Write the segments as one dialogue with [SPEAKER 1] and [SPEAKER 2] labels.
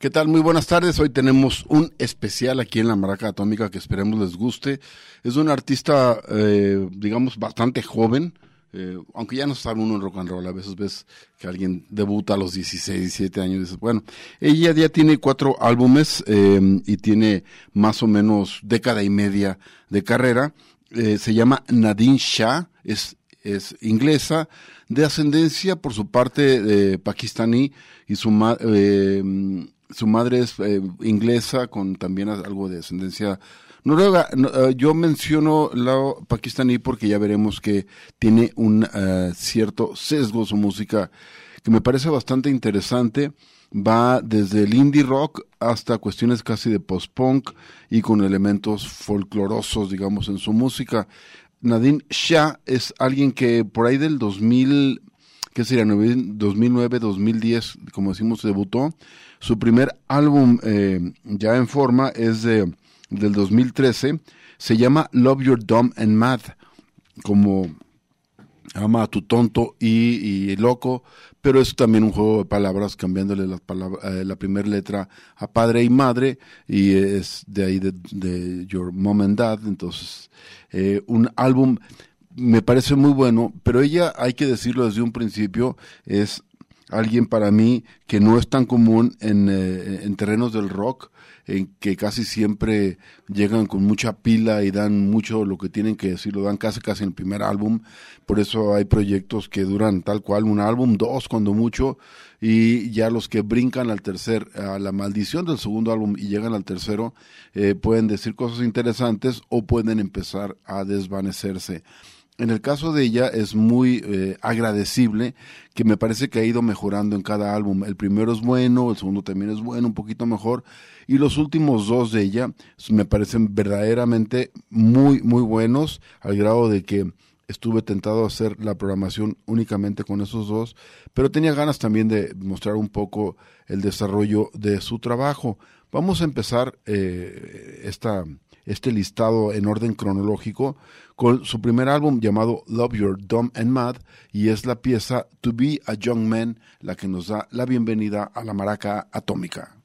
[SPEAKER 1] ¿Qué tal? Muy buenas tardes. Hoy tenemos un especial aquí en la Maraca Atómica que esperemos les guste. Es un artista, eh, digamos, bastante joven, eh, aunque ya no sabe uno en rock and roll. A veces ves que alguien debuta a los 16, 17 años bueno, ella ya tiene cuatro álbumes eh, y tiene más o menos década y media de carrera. se llama Nadine Shah, es, es inglesa, de ascendencia por su parte pakistaní y su madre su madre es eh, inglesa con también algo de ascendencia noruega. Eh, yo menciono la pakistaní porque ya veremos que tiene un eh, cierto sesgo su música que me parece bastante interesante. Va desde el indie rock hasta cuestiones casi de post-punk y con elementos folclorosos, digamos, en su música. Nadine Shah es alguien que por ahí del 2000, ¿qué sería? 2009, 2010, como decimos, debutó su primer álbum eh, ya en forma es de, del 2013. Se llama Love Your Dumb and Mad, como ama a tu tonto y, loco, pero es también un juego de palabras, cambiándole la, eh, la primera letra a padre y madre, y es de ahí de, Your Mom and Dad. Entonces, eh, un álbum me parece muy bueno, pero ella, hay que decirlo desde un principio, es alguien para mí que no es tan común en, eh, en terrenos del rock, en que casi siempre llegan con mucha pila y dan mucho lo que tienen que decir, lo dan casi casi en el primer álbum, por eso hay proyectos que duran tal cual un álbum, dos cuando mucho, y ya los que brincan al tercer, a la maldición del segundo álbum y llegan al tercero, eh, pueden decir cosas interesantes o pueden empezar a desvanecerse. En el caso de ella es muy eh, agradecible que me parece que ha ido mejorando en cada álbum. El primero es bueno, el segundo también es bueno, un poquito mejor. Y los últimos dos de ella me parecen verdaderamente muy, muy buenos, al grado de que estuve tentado a hacer la programación únicamente con esos dos, pero tenía ganas también de mostrar un poco el desarrollo de su trabajo. Vamos a empezar eh, esta este listado en orden cronológico con su primer álbum llamado Love Your Dumb and Mad y es la pieza To Be a Young Man la que nos da la bienvenida a la maraca atómica.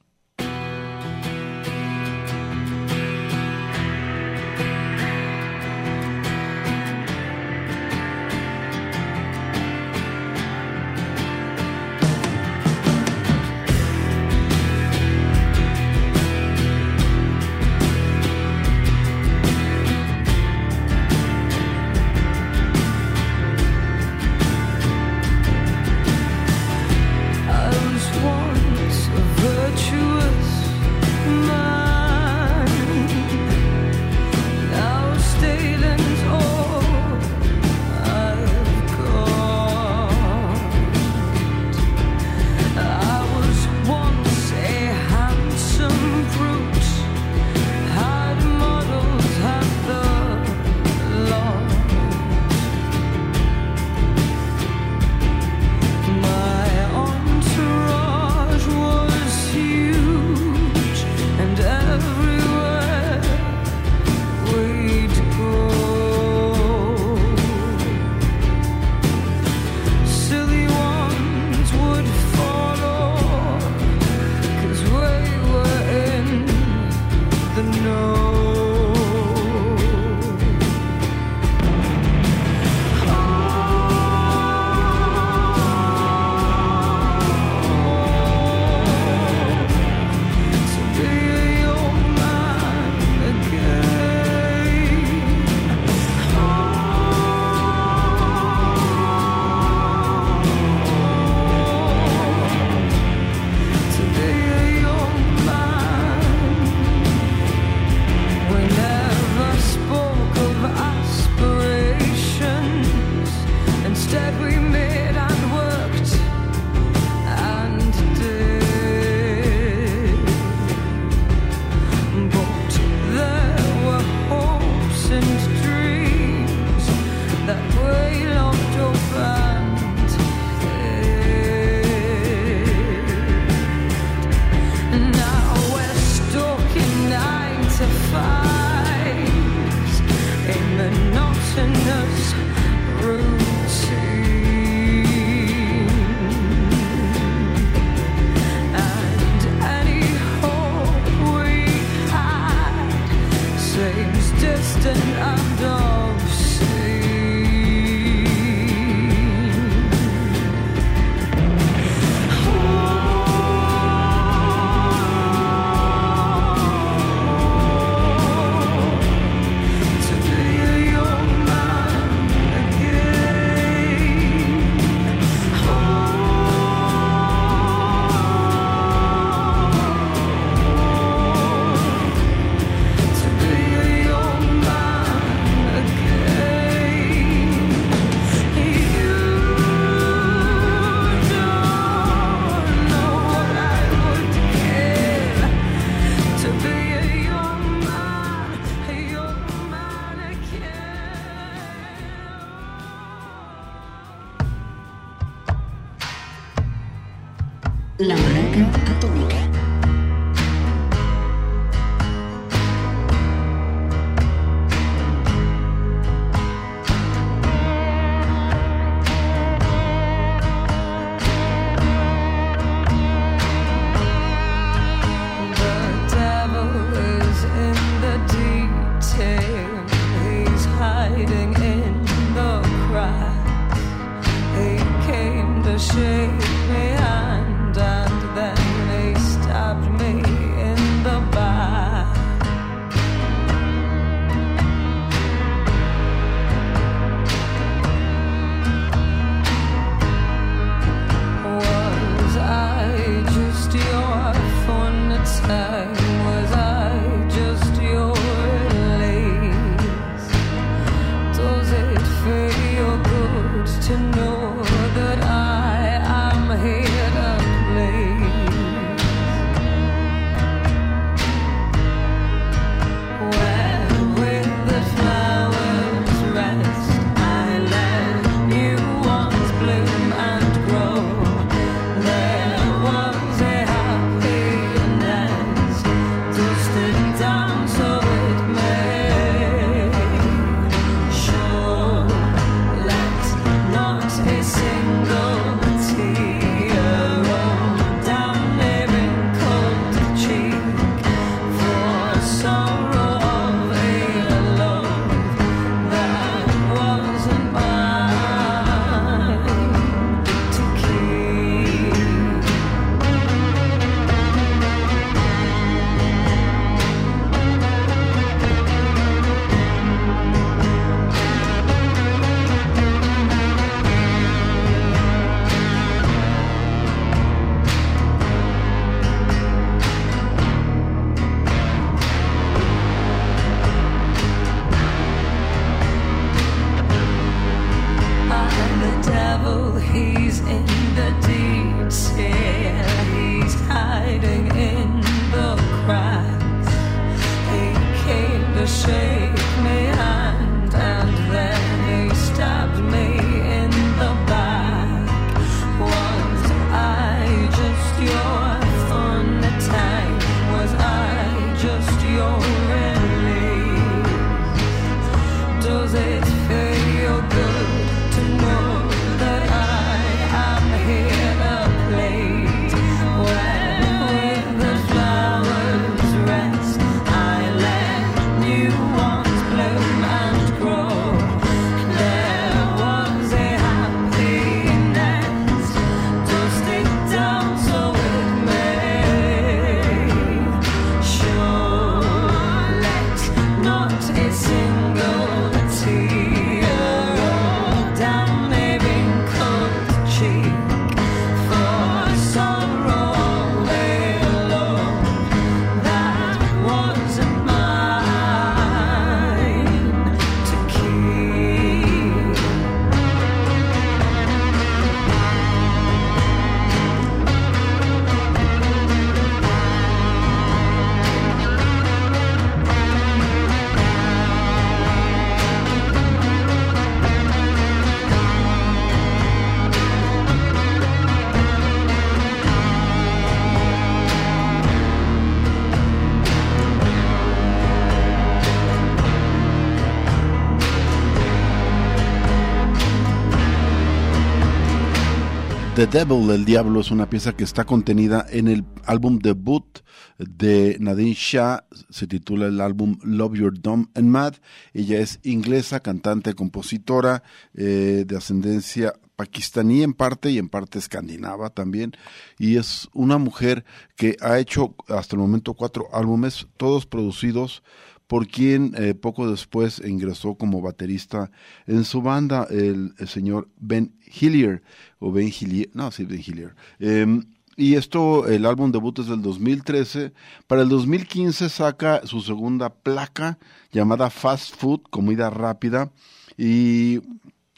[SPEAKER 2] The Devil, el Diablo, es una pieza que está contenida en el álbum debut de Nadine Shah. Se titula el álbum Love Your Dumb and Mad. Ella es inglesa, cantante, compositora eh, de ascendencia pakistaní en parte y en parte escandinava también. Y es una mujer que ha hecho hasta el momento cuatro álbumes, todos producidos por quien eh, poco después ingresó como baterista en su banda, el, señor Ben Hillier, o Ben Hillier, no, sí, Ben Hillier. Em, y esto, el álbum debut es del 2013. Para el 2015 saca su segunda placa llamada Fast Food, comida rápida. Y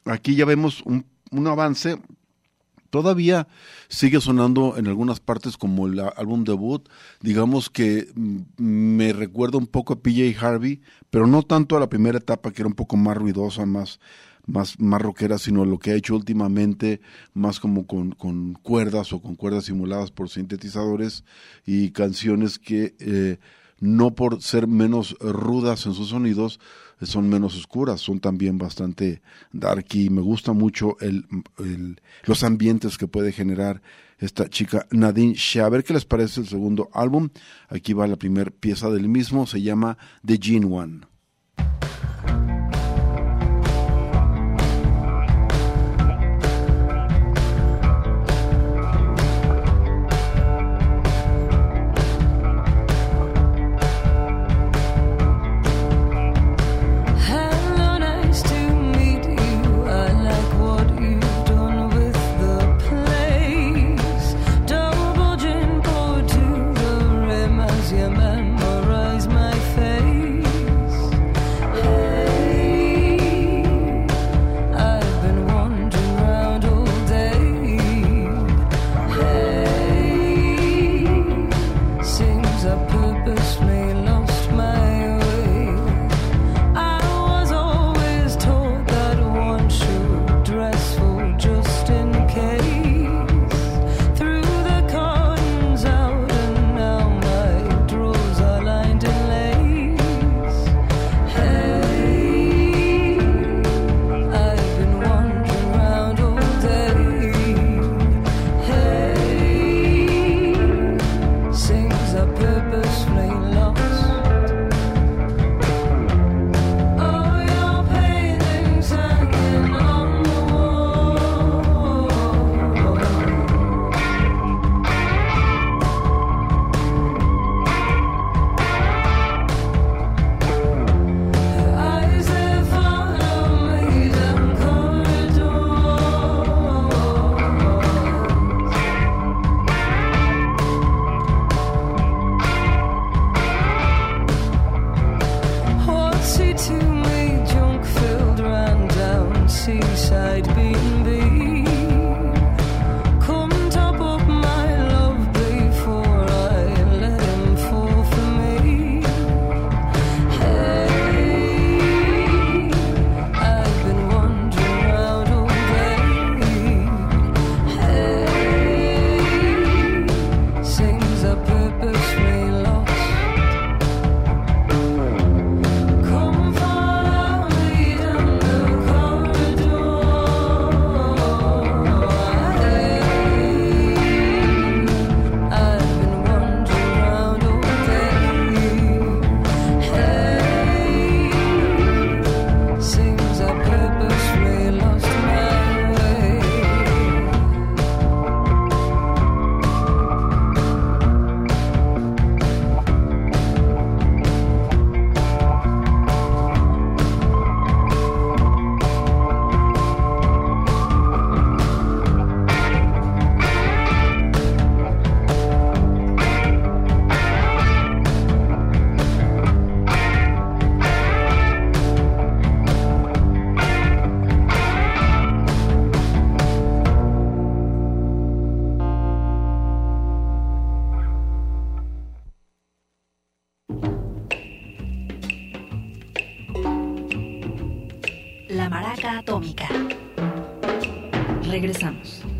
[SPEAKER 2] aquí ya vemos un, un avance todavía sigue sonando en algunas partes como el álbum debut. Digamos que mm, me recuerda un poco a PJ Harvey, pero no tanto a la primera etapa que era un poco más ruidosa, más, más, más rockera, sino lo que ha hecho últimamente, más como con, con cuerdas o con cuerdas simuladas por sintetizadores y canciones que eh, no por ser menos rudas en sus sonidos, son menos oscuras, son también bastante dark y me gusta mucho el, los ambientes que puede generar esta chica Nadine Shah. A ver qué les parece el segundo álbum. Aquí va la primera pieza del mismo, se llama The Gene One.
[SPEAKER 3] Atómica.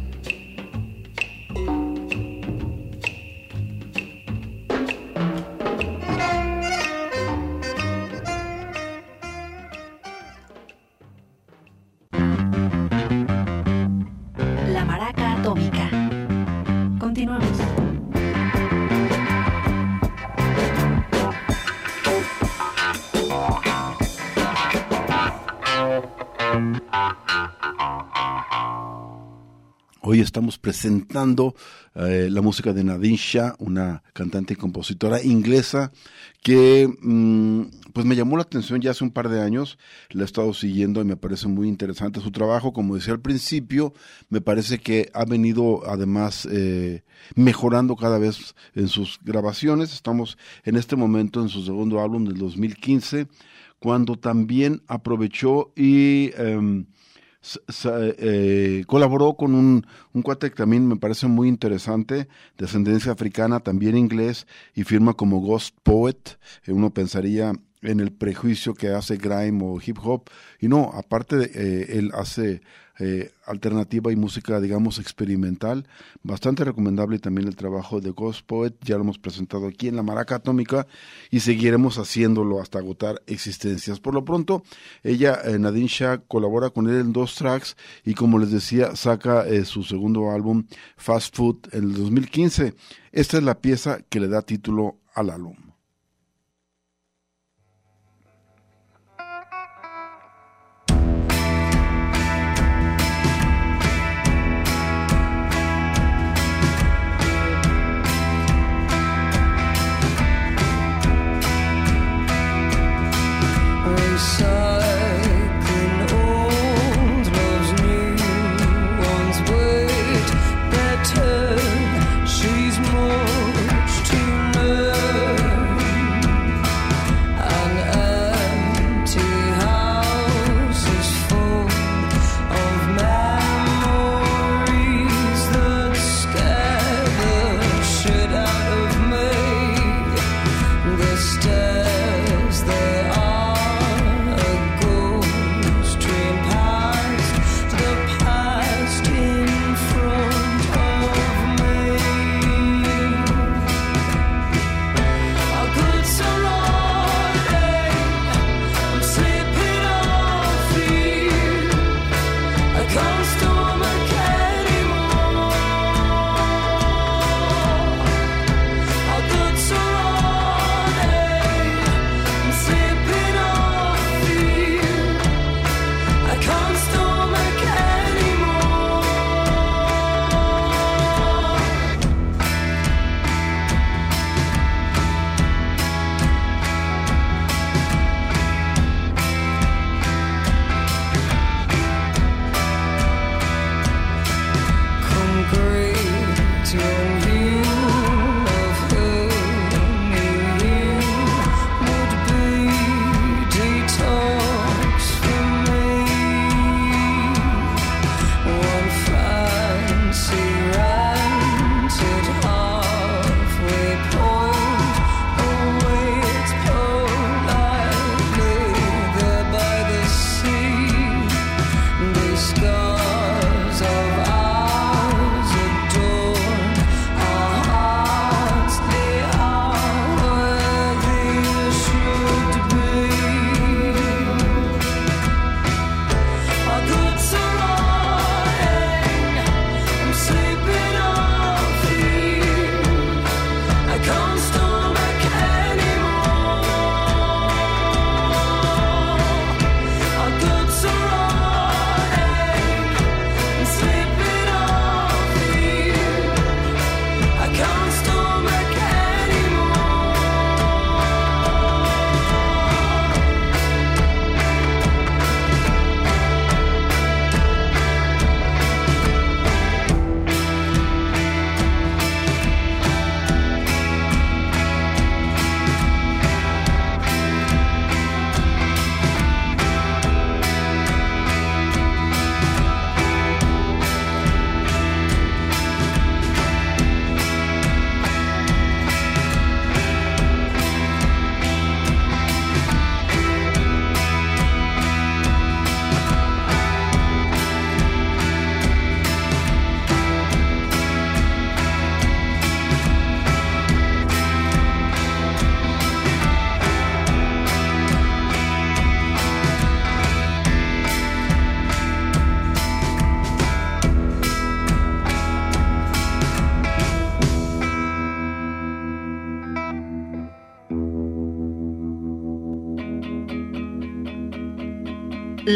[SPEAKER 2] Hoy estamos presentando eh, la música de Nadine Shah, una cantante y compositora inglesa que mm, pues me llamó la atención ya hace un par de años, la he estado siguiendo y me parece muy interesante su trabajo, como decía al principio, me parece que ha venido además eh, mejorando cada vez en sus grabaciones, estamos en este momento en su segundo álbum del 2015, cuando también aprovechó y... Em, eh, colaboró con un, un cuate que también me parece muy interesante, de ascendencia africana, también inglés, y firma como Ghost Poet. Eh, uno pensaría en el prejuicio que hace grime o hip hop, y no, aparte de, eh, él hace eh, alternativa y música, digamos, experimental. Bastante recomendable también el trabajo de Ghost Poet, ya lo hemos presentado aquí en la Maraca Atómica y seguiremos haciéndolo hasta agotar existencias. Por lo pronto, ella, eh, Nadine Shah, colabora con él en dos tracks y como les decía, saca eh, su segundo álbum, Fast Food, en el 2015. Esta es la pieza que le da título al álbum.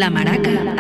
[SPEAKER 3] La Maraca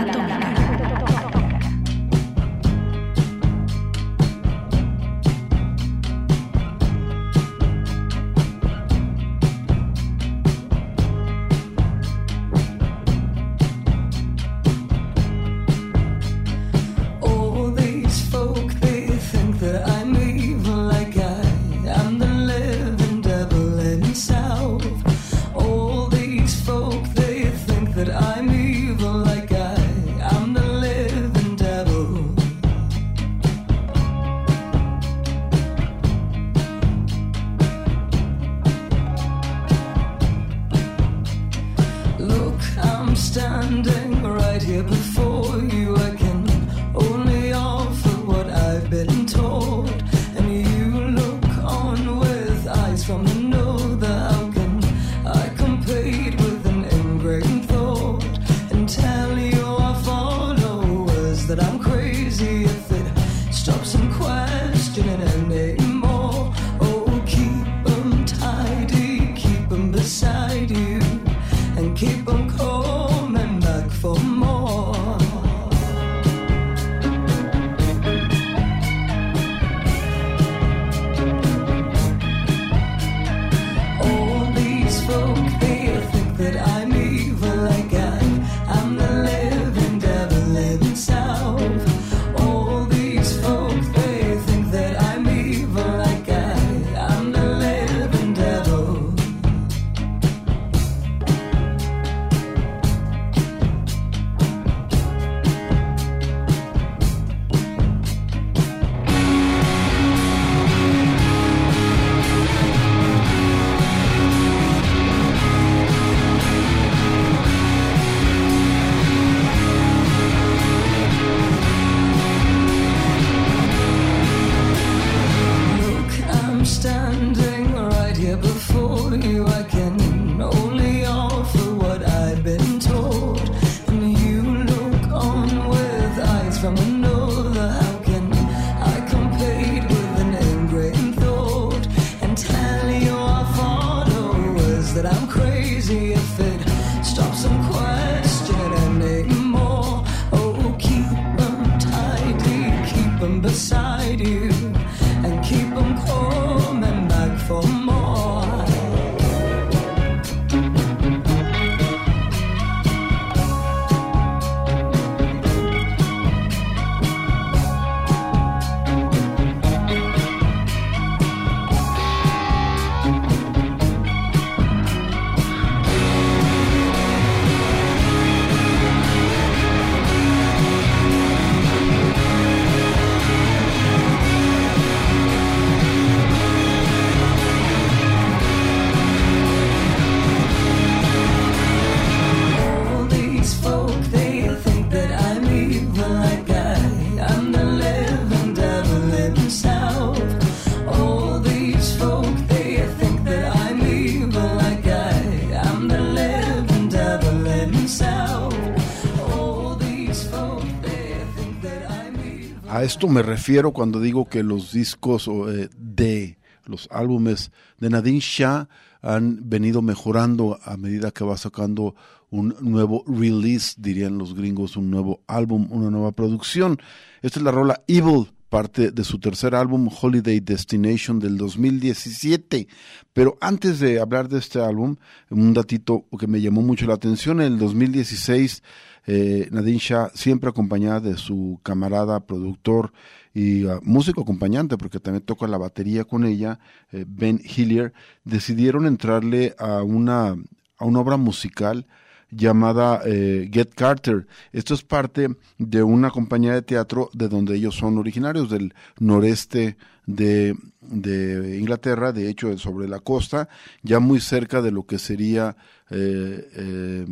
[SPEAKER 1] esto me refiero cuando digo que los discos eh, de los álbumes de Nadine Shah han venido mejorando a medida que va sacando un nuevo release, dirían los gringos, un nuevo álbum, una nueva producción. Esta es la rola Evil, parte de su tercer álbum Holiday Destination del 2017. Pero antes de hablar de este álbum, un datito que me llamó mucho la atención, en el 2016 eh, Nadine Shah, siempre acompañada de su camarada, productor y ah, músico acompañante, porque también toca la batería con ella, eh, Ben Hillier, decidieron entrarle a una, a una obra musical llamada eh, Get Carter. Esto es parte de una compañía de teatro de donde ellos son originarios, del noreste de, de Inglaterra, de hecho sobre la costa, ya muy cerca de lo que sería eh,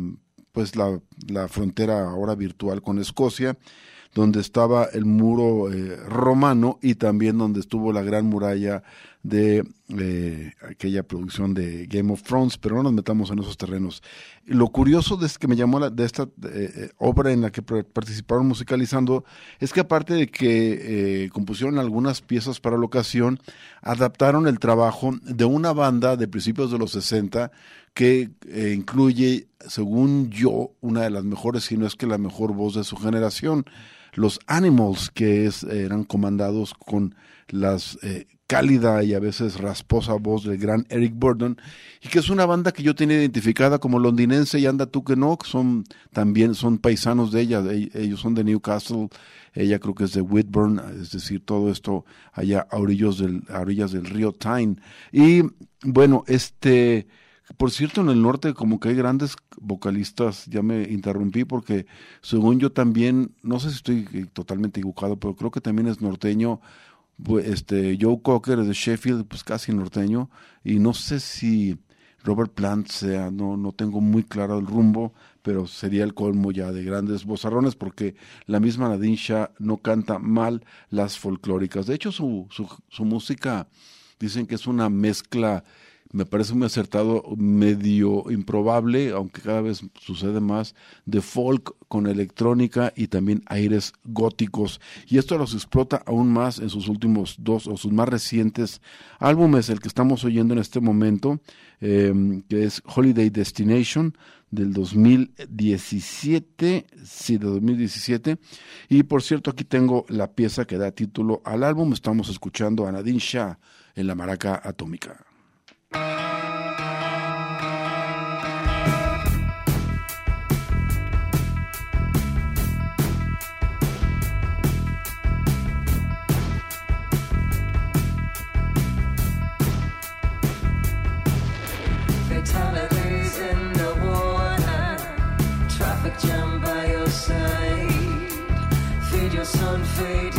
[SPEAKER 1] pues la, la frontera ahora virtual con Escocia, donde estaba el muro eh, romano y también donde estuvo la gran muralla de eh, aquella producción de Game of Thrones, pero no nos metamos en esos terrenos. Lo curioso de, que me llamó la, de esta eh, obra en la que participaron musicalizando es que aparte de que compusieron algunas piezas para la ocasión, adaptaron el trabajo de una banda de principios de los 60 que eh, incluye, según yo, una de las mejores, si no es que la mejor voz de su generación, los Animals, que es, eran comandados con las eh, cálida y a veces rasposa voz del gran Eric Burdon, y que es una banda que yo tenía identificada como londinense y anda tú que no, son también son paisanos de ella, ellos son de Newcastle, ella creo que es de Whitburn, es decir, todo esto allá a orillas del río Tyne. Y bueno, este por cierto, en el norte como que hay grandes vocalistas, ya me interrumpí porque según yo también, no sé si estoy eh, totalmente equivocado, pero creo que también es norteño, este Joe Cocker es de Sheffield, pues casi norteño, y no sé si Robert Plant sea, no, no tengo muy claro el rumbo, pero sería el colmo ya de grandes bozarrones, porque la misma Nadine no canta mal las folclóricas. De hecho, su, su, su música dicen que es una mezcla me parece muy acertado, medio improbable, aunque cada vez sucede más, de folk con electrónica y también aires góticos. Y esto los explota aún más en sus últimos dos o sus más recientes álbumes, el que estamos oyendo en este momento, em, que es Holiday Destination del 2017, sí, de 2017. Y por cierto, aquí tengo la pieza que da título al álbum. Estamos escuchando a Nadine Shah en la maraca atómica.
[SPEAKER 2] afraid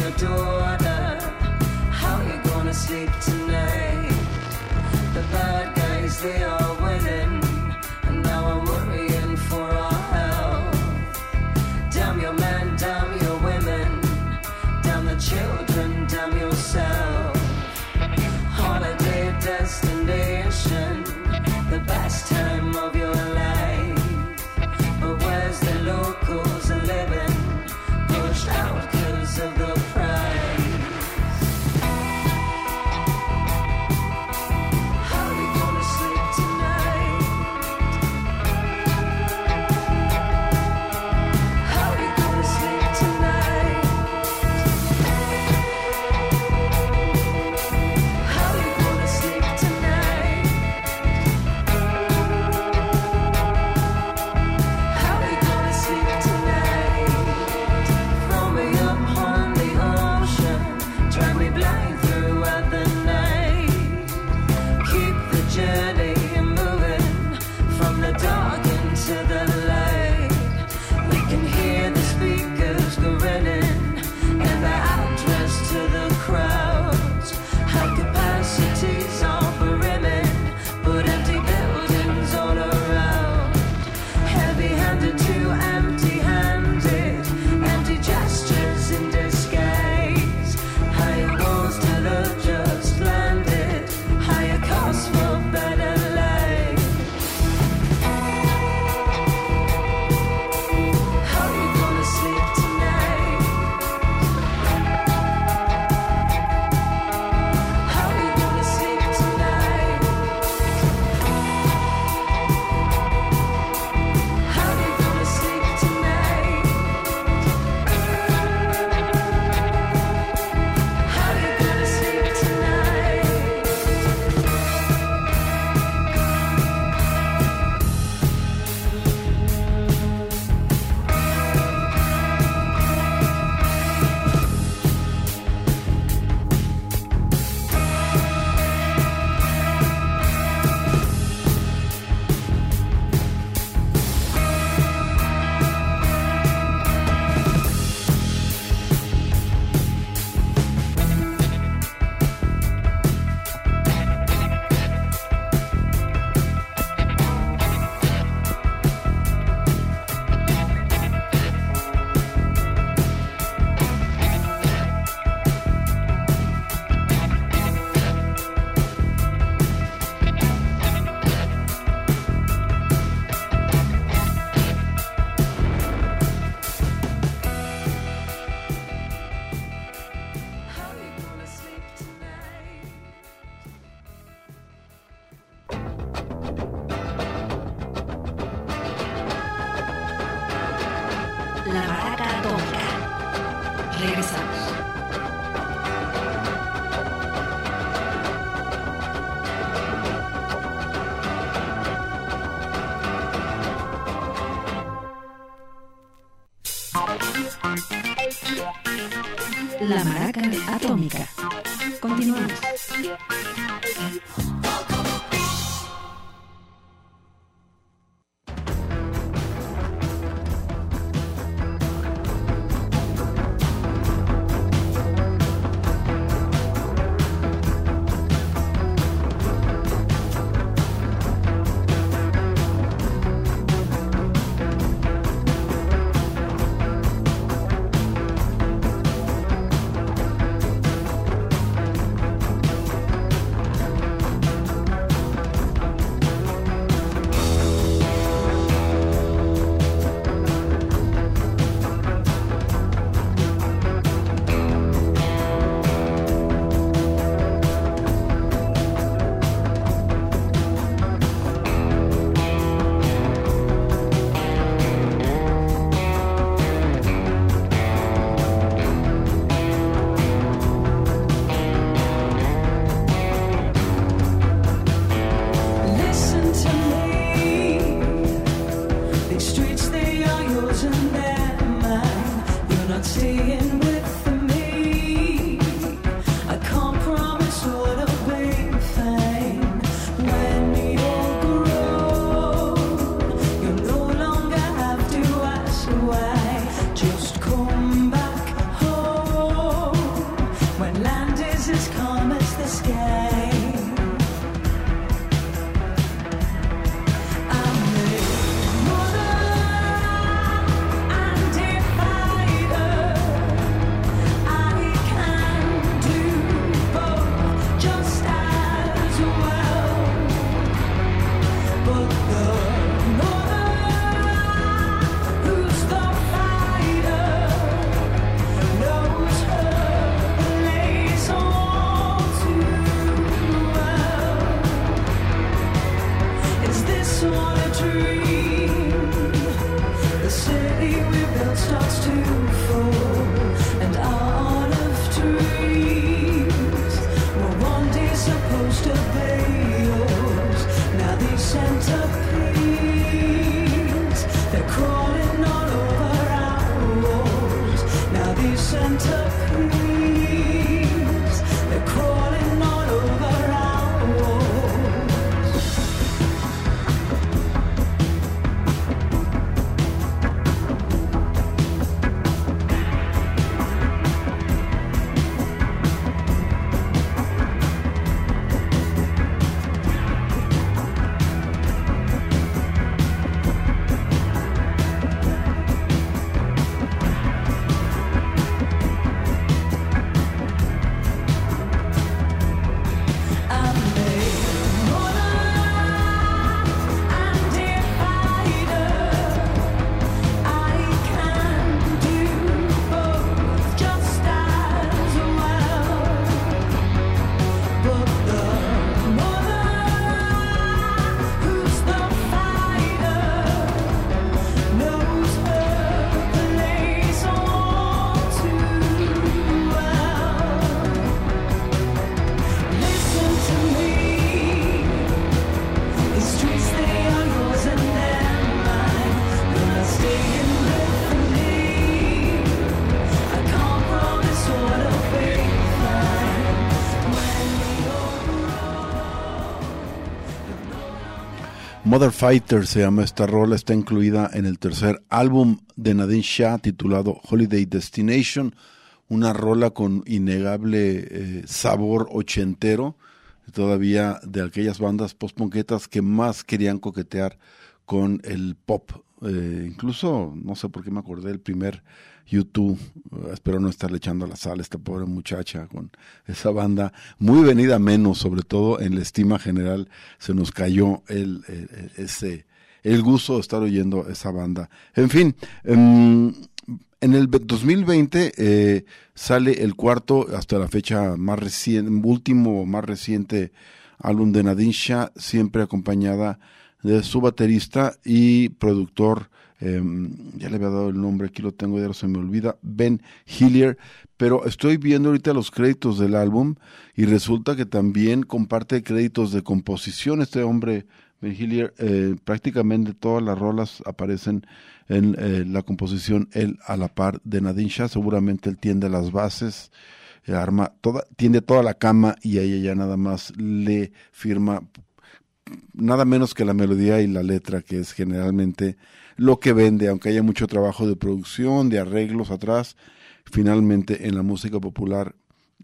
[SPEAKER 1] Mother Fighter se llama esta rola, está incluida en el tercer álbum de Nadine Shah titulado Holiday Destination, una rola con innegable eh, sabor ochentero, todavía de aquellas bandas post-ponquetas que más querían coquetear con el pop. Eh, incluso, no sé por qué me acordé del primer YouTube, eh, espero no estarle echando la sal a esta pobre muchacha con esa banda, muy venida menos, sobre todo en la estima general, se nos cayó el, ese, el gusto de estar oyendo esa banda. En fin, em, en el 2020 eh, sale el cuarto, hasta la fecha más reciente, último más reciente álbum de Nadine Shah, siempre acompañada de su baterista y productor, eh, ya le había dado el nombre, aquí lo tengo, ya se me olvida, Ben Hillier, pero estoy viendo ahorita los créditos del álbum y resulta que también comparte créditos de composición este hombre, Ben Hillier, eh, prácticamente todas las rolas aparecen en eh, la composición él a la par de Nadine Shah, seguramente él tiende las bases, eh, arma toda, tiende toda la cama y a ella ya nada más le firma nada menos que la melodía y la letra, que es generalmente lo que vende, aunque haya mucho trabajo de producción, de arreglos atrás, finalmente en la música popular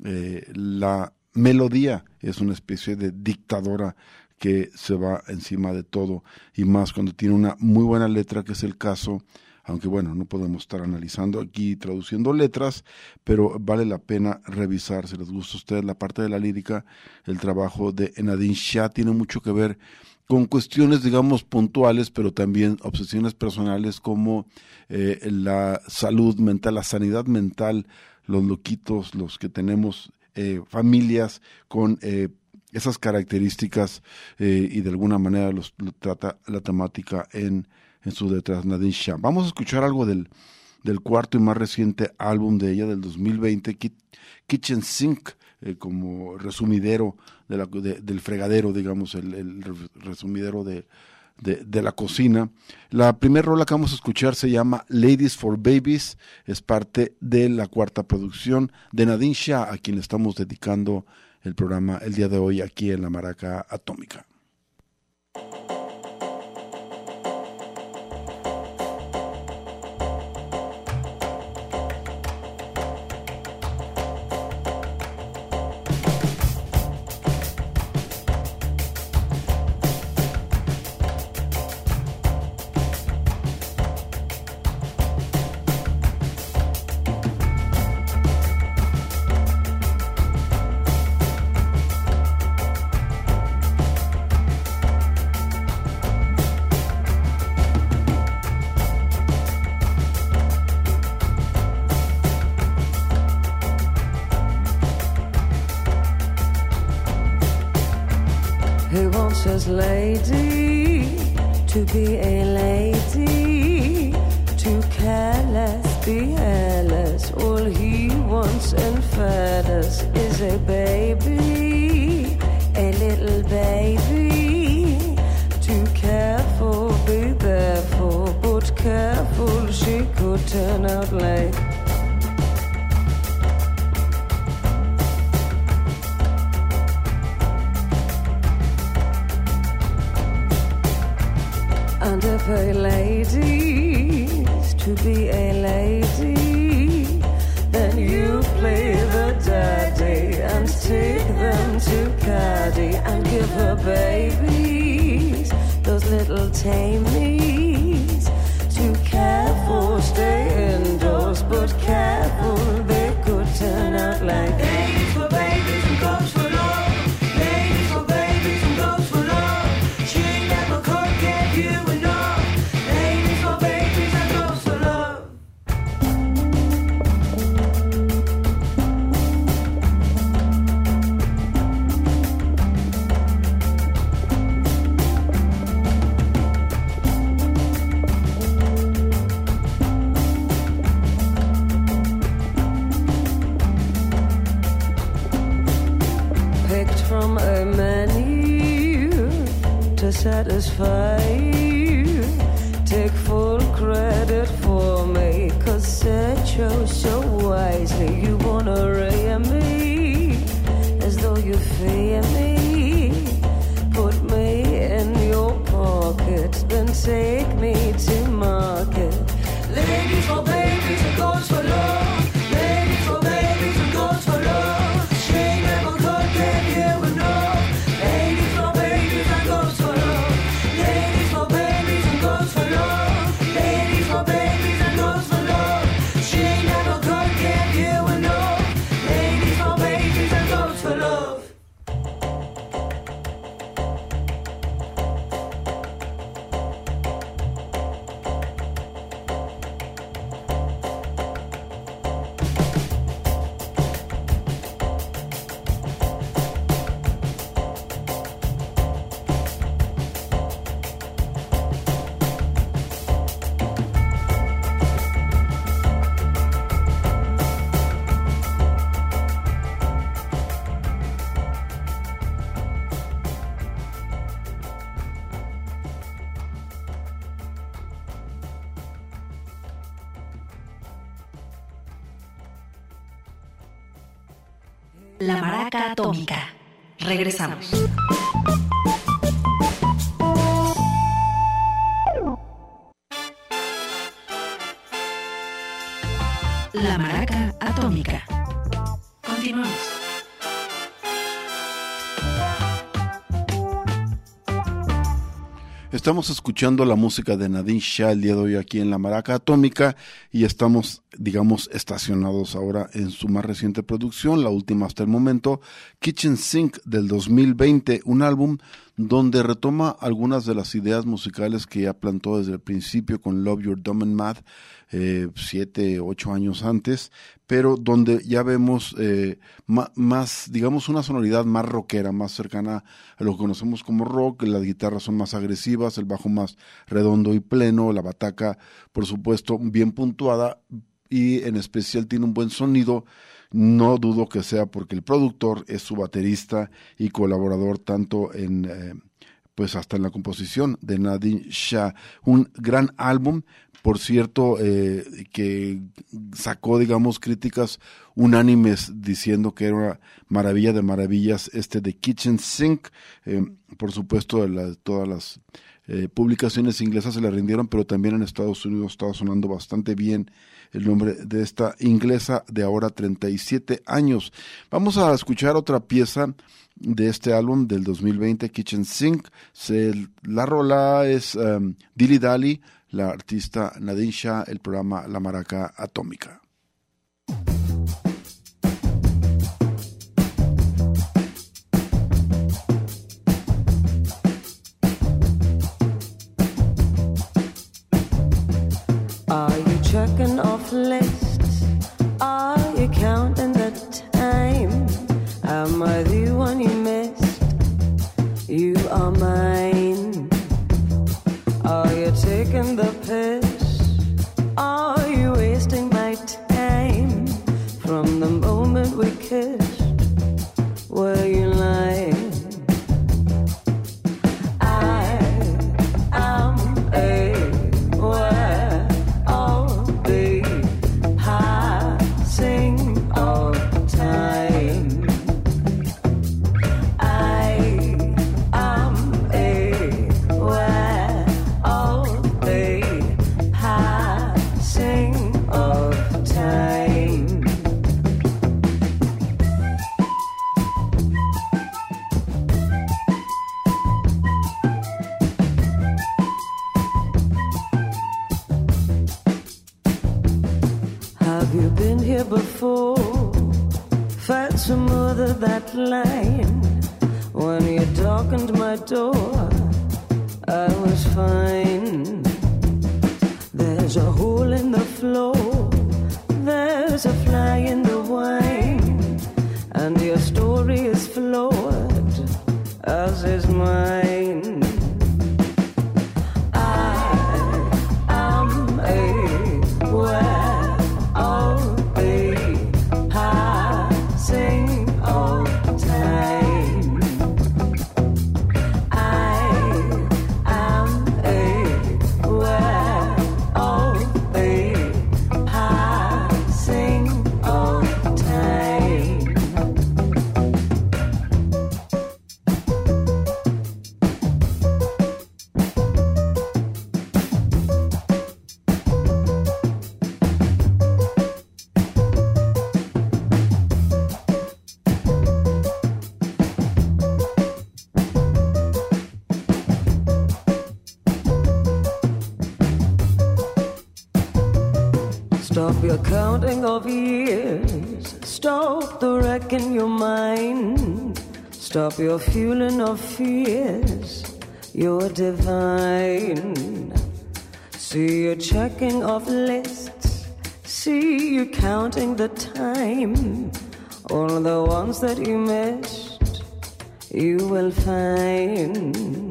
[SPEAKER 1] eh, la melodía es una especie de dictadora que se va encima de todo y más cuando tiene una muy buena letra, que es el caso aunque bueno, no podemos estar analizando aquí, traduciendo letras, pero vale la pena revisar, si les gusta a ustedes la parte de la lírica, el trabajo de Nadine Shah. Tiene mucho que ver con cuestiones, digamos, puntuales, pero también obsesiones personales como eh, la salud mental, la sanidad mental, los loquitos, los que tenemos eh, familias con eh, esas características eh, y de alguna manera los, lo trata la temática en en su detrás Nadine Shah. Vamos a escuchar algo del, del cuarto y más reciente álbum de ella del 2020, Ki- Kitchen Sink, eh, como resumidero de la- de- del fregadero, digamos, el, el re- resumidero de, de, de la cocina. La primera rola que vamos a escuchar se llama Ladies for Babies, es parte de la cuarta producción de Nadine Shah, a quien estamos dedicando el programa el día de hoy aquí en la Maraca Atómica.
[SPEAKER 2] Careless. All he wants and feathers is a baby, tame me
[SPEAKER 3] it's been saved. Regresamos. La Maraca Atómica. Continuamos.
[SPEAKER 1] Estamos escuchando la música de Nadine Shah el día de hoy aquí en la Maraca Atómica y estamos, digamos, estacionados ahora en su más reciente producción, la última hasta el momento, Kitchen Sink del 2020, un álbum donde retoma algunas de las ideas musicales que ya plantó desde el principio con Love Your Dumb and Mad, eh, siete, ocho años antes, pero donde ya vemos eh, más, digamos, una sonoridad más rockera, más cercana a lo que conocemos como rock, las guitarras son más agresivas, el bajo más redondo y pleno, la bataca, por supuesto, bien puntuada y en especial tiene un buen sonido. No dudo que sea porque el productor es su baterista y colaborador tanto en eh, pues hasta en la composición de Nadine Shah. Un gran álbum, por cierto, eh, que sacó, digamos, críticas unánimes diciendo que era una maravilla de maravillas este de Kitchen Sink. Eh, por supuesto, todas las eh, publicaciones inglesas se le rindieron, pero también en Estados Unidos estaba sonando bastante bien el nombre de esta inglesa de ahora 37 años. Vamos a escuchar otra pieza de este álbum del 2020, Kitchen Sink. Se- la rola es um, Dilly Dally, la artista Nadine Shah, el programa La Maraca Atómica.
[SPEAKER 2] Your counting of years. Stop the wreck in your mind. Stop your fueling of fears. You're divine. See you checking off lists. See you counting the time. All the ones that you missed, you will find.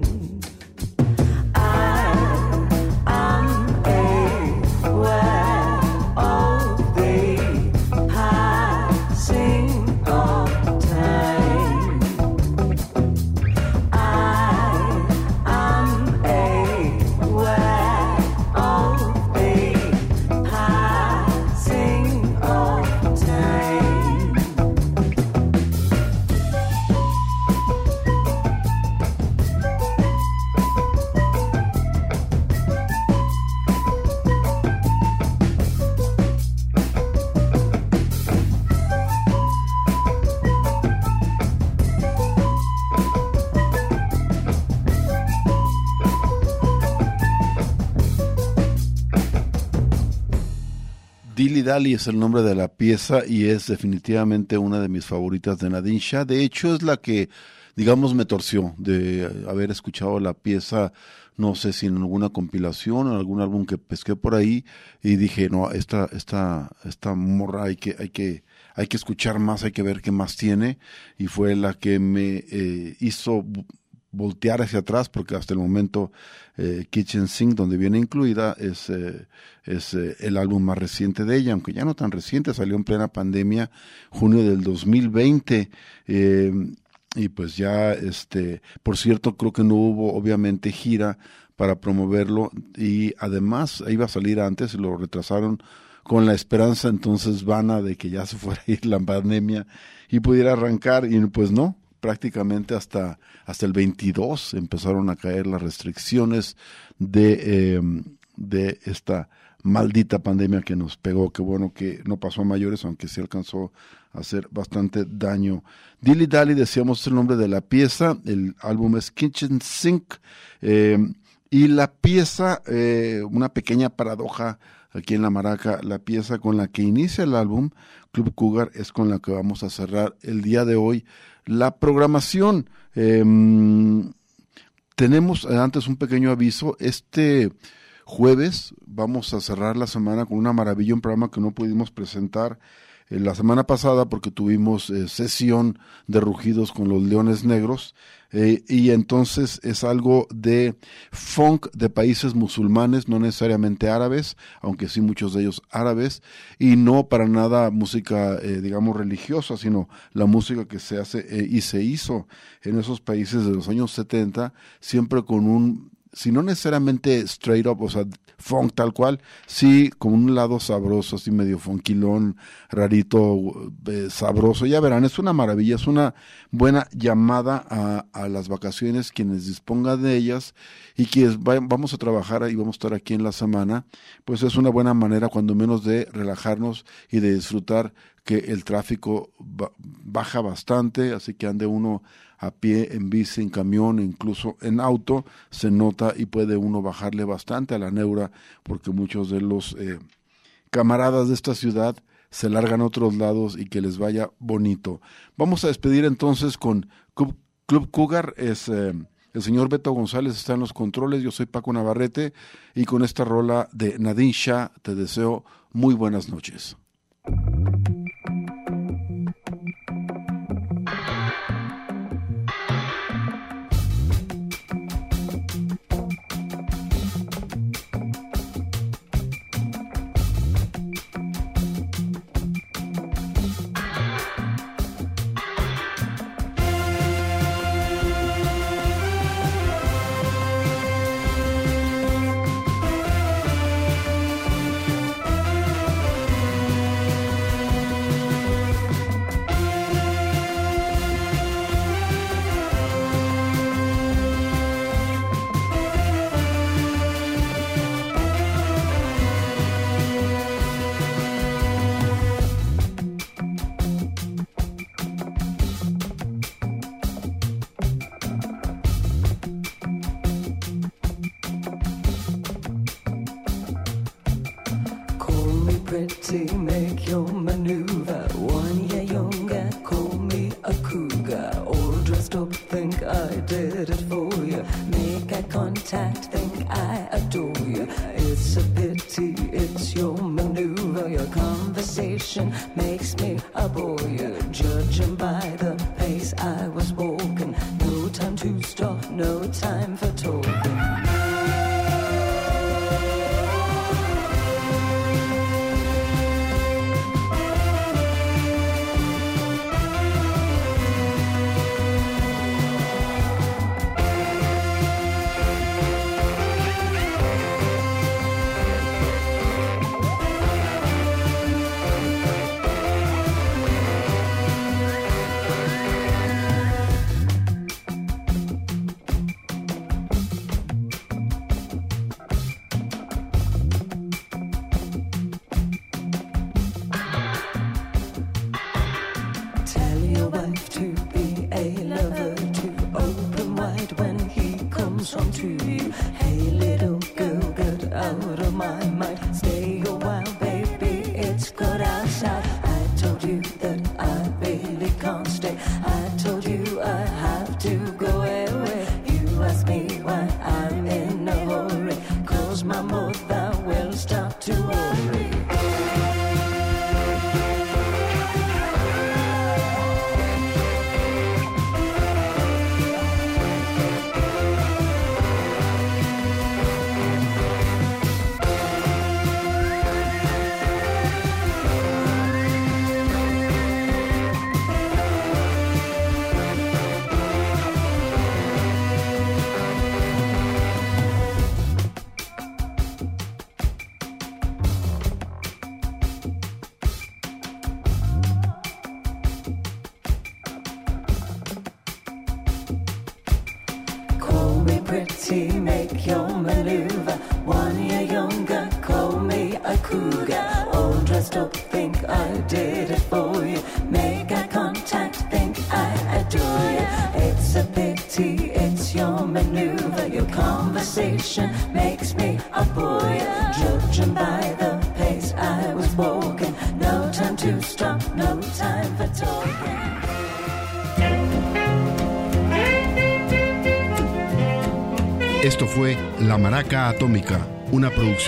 [SPEAKER 1] Dally es el nombre de la pieza y es definitivamente una de mis favoritas de Nadine Shah. De hecho, es la que, digamos, me torció de haber escuchado la pieza, no sé si en alguna compilación o en algún álbum que pesqué por ahí y dije, no, esta, esta, esta morra hay que, hay que, hay que escuchar más, hay que ver qué más tiene y fue la que me eh, hizo voltear hacia atrás porque hasta el momento eh, Kitchen Sink donde viene incluida es, eh, es eh, el álbum más reciente de ella aunque ya no tan reciente salió en plena pandemia junio del 2020 eh, y pues ya este por cierto creo que no hubo obviamente gira para promoverlo y además iba a salir antes lo retrasaron con la esperanza entonces vana de que ya se fuera a ir la pandemia y pudiera arrancar y pues no prácticamente hasta, hasta el 22 empezaron a caer las restricciones de, eh, de esta maldita pandemia que nos pegó. Qué bueno que no pasó a mayores, aunque sí alcanzó a hacer bastante daño. Dilly Dally, decíamos el nombre de la pieza, el álbum es Kitchen Sink, eh, y la pieza, eh, una pequeña paradoja aquí en la maraca, la pieza con la que inicia el álbum, Club Cougar, es con la que vamos a cerrar el día de hoy la programación. Eh, tenemos antes un pequeño aviso. Este jueves vamos a cerrar la semana con una maravilla, un programa que no pudimos presentar eh, la semana pasada porque tuvimos eh, sesión de rugidos con los leones negros eh, y entonces es algo de funk de países musulmanes, no necesariamente árabes, aunque sí muchos de ellos árabes, y no para nada música, eh, digamos, religiosa, sino la música que se hace eh, y se hizo en esos países de los años 70, siempre con un si no necesariamente straight up, o sea, funk tal cual, sí con un lado sabroso, así medio funkilón, rarito, eh, sabroso. Ya verán, es una maravilla, es una buena llamada a, las vacaciones, quienes dispongan de ellas y quienes va- vamos a trabajar y vamos a estar aquí en la semana, pues es una buena manera, cuando menos, de relajarnos y de disfrutar que el tráfico ba- baja bastante, así que ande uno a pie, en bici, en camión, incluso en auto, se nota y puede uno bajarle bastante a la neura, porque muchos de los eh, camaradas de esta ciudad se largan a otros lados y que les vaya bonito. Vamos a despedir entonces con Club, Club Cougar, es eh, el señor Beto González está en los controles, yo soy Paco Navarrete y con esta rola de Nadine Shah te deseo muy buenas noches.
[SPEAKER 2] You.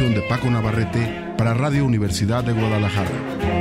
[SPEAKER 1] De Paco Navarrete para Radio Universidad de Guadalajara.